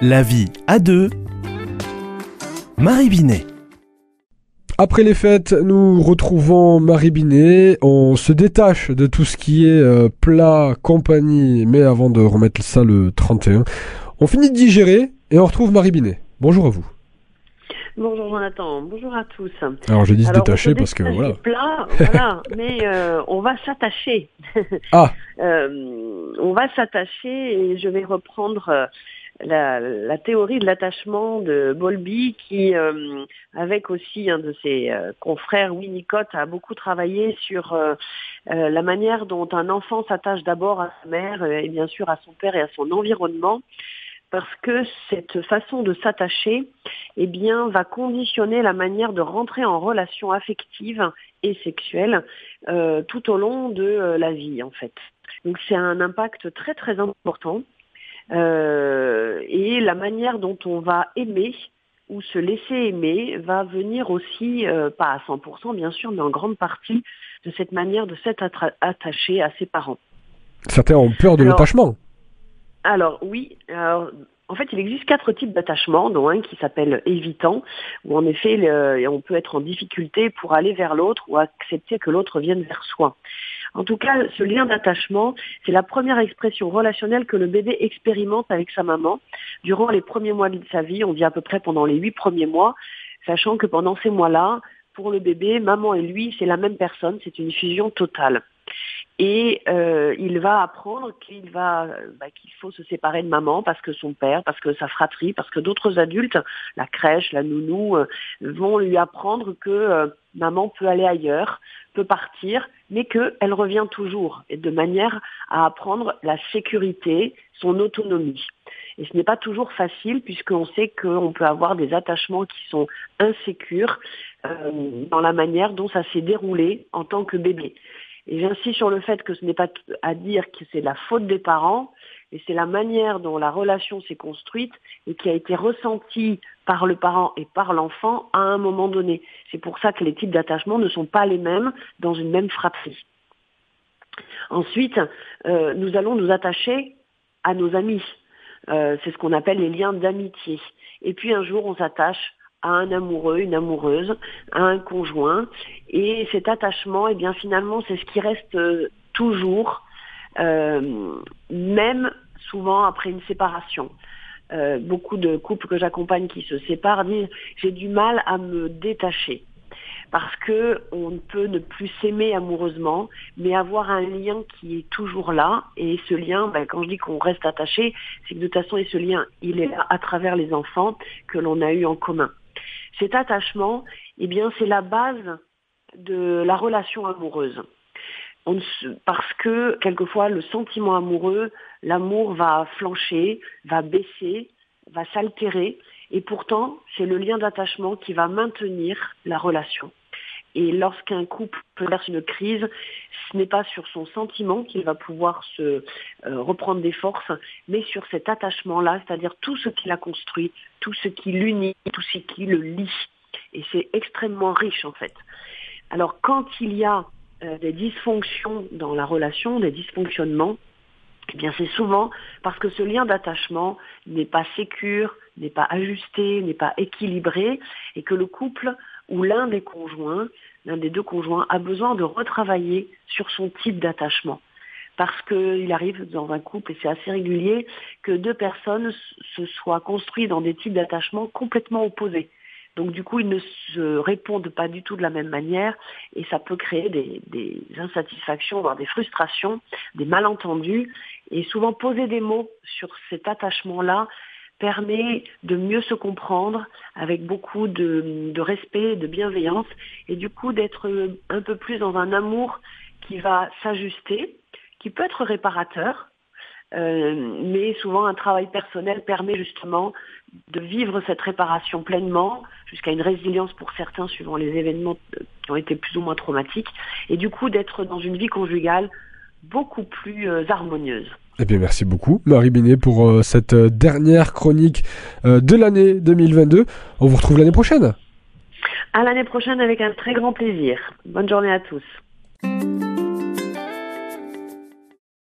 La vie à deux. Marie Binet. Après les fêtes, nous retrouvons Marie Binet. On se détache de tout ce qui est euh, plat, compagnie, mais avant de remettre ça le 31, on finit de digérer et on retrouve Marie Binet. Bonjour à vous. Bonjour Jonathan, bonjour à tous. Alors je dis se détacher parce que voilà. plat, voilà, mais euh, on va s'attacher. Ah. Euh, on va s'attacher et je vais reprendre euh, la, la théorie de l'attachement de Bowlby qui, euh, avec aussi un de ses euh, confrères, Winnicott, a beaucoup travaillé sur euh, euh, la manière dont un enfant s'attache d'abord à sa mère et bien sûr à son père et à son environnement parce que cette façon de s'attacher eh bien, va conditionner la manière de rentrer en relation affective et sexuelle euh, tout au long de euh, la vie, en fait. Donc c'est un impact très très important. Euh, et la manière dont on va aimer ou se laisser aimer va venir aussi, euh, pas à 100% bien sûr, mais en grande partie de cette manière de s'être attaché à ses parents. Certains ont peur de l'attachement. Alors oui, alors, en fait il existe quatre types d'attachement, dont un qui s'appelle évitant, où en effet le- on peut être en difficulté pour aller vers l'autre ou accepter que l'autre vienne vers soi. En tout cas, ce lien d'attachement, c'est la première expression relationnelle que le bébé expérimente avec sa maman durant les premiers mois de sa vie, on dit à peu près pendant les huit premiers mois, sachant que pendant ces mois-là, pour le bébé, maman et lui, c'est la même personne, c'est une fusion totale et euh, il va apprendre qu'il va bah, qu'il faut se séparer de maman parce que son père, parce que sa fratrie, parce que d'autres adultes, la crèche, la nounou, euh, vont lui apprendre que euh, maman peut aller ailleurs, peut partir, mais qu'elle revient toujours, et de manière à apprendre la sécurité, son autonomie. Et ce n'est pas toujours facile puisqu'on sait qu'on peut avoir des attachements qui sont insécures euh, dans la manière dont ça s'est déroulé en tant que bébé. Et j'insiste sur le fait que ce n'est pas à dire que c'est la faute des parents, mais c'est la manière dont la relation s'est construite et qui a été ressentie par le parent et par l'enfant à un moment donné. C'est pour ça que les types d'attachement ne sont pas les mêmes dans une même fratrie. Ensuite, euh, nous allons nous attacher à nos amis. Euh, c'est ce qu'on appelle les liens d'amitié. Et puis un jour, on s'attache à un amoureux, une amoureuse, à un conjoint. Et cet attachement, eh bien finalement, c'est ce qui reste euh, toujours, euh, même souvent après une séparation. Euh, beaucoup de couples que j'accompagne qui se séparent disent j'ai du mal à me détacher parce que on ne peut ne plus s'aimer amoureusement, mais avoir un lien qui est toujours là. Et ce lien, ben, quand je dis qu'on reste attaché, c'est que de toute façon, et ce lien, il est là à travers les enfants que l'on a eu en commun. Cet attachement, eh bien, c'est la base de la relation amoureuse. Parce que quelquefois, le sentiment amoureux, l'amour va flancher, va baisser, va s'altérer, et pourtant, c'est le lien d'attachement qui va maintenir la relation. Et lorsqu'un couple traverse une crise, ce n'est pas sur son sentiment qu'il va pouvoir se euh, reprendre des forces, mais sur cet attachement-là, c'est-à-dire tout ce qu'il a construit, tout ce qui l'unit, tout ce qui le lie. Et c'est extrêmement riche en fait. Alors quand il y a euh, des dysfonctions dans la relation, des dysfonctionnements, eh bien c'est souvent parce que ce lien d'attachement n'est pas sécure, n'est pas ajusté, n'est pas équilibré, et que le couple ou l'un des conjoints, l'un des deux conjoints, a besoin de retravailler sur son type d'attachement. Parce qu'il arrive dans un couple, et c'est assez régulier, que deux personnes se soient construites dans des types d'attachement complètement opposés. Donc du coup, ils ne se répondent pas du tout de la même manière et ça peut créer des, des insatisfactions, voire des frustrations, des malentendus. Et souvent poser des mots sur cet attachement-là permet de mieux se comprendre avec beaucoup de, de respect, de bienveillance et du coup d'être un peu plus dans un amour qui va s'ajuster, qui peut être réparateur, euh, mais souvent un travail personnel permet justement de vivre cette réparation pleinement, jusqu'à une résilience pour certains suivant les événements qui ont été plus ou moins traumatiques, et du coup d'être dans une vie conjugale beaucoup plus euh, harmonieuse. Eh bien, merci beaucoup, Marie Binet, pour euh, cette euh, dernière chronique euh, de l'année 2022. On vous retrouve l'année prochaine. À l'année prochaine avec un très grand plaisir. Bonne journée à tous.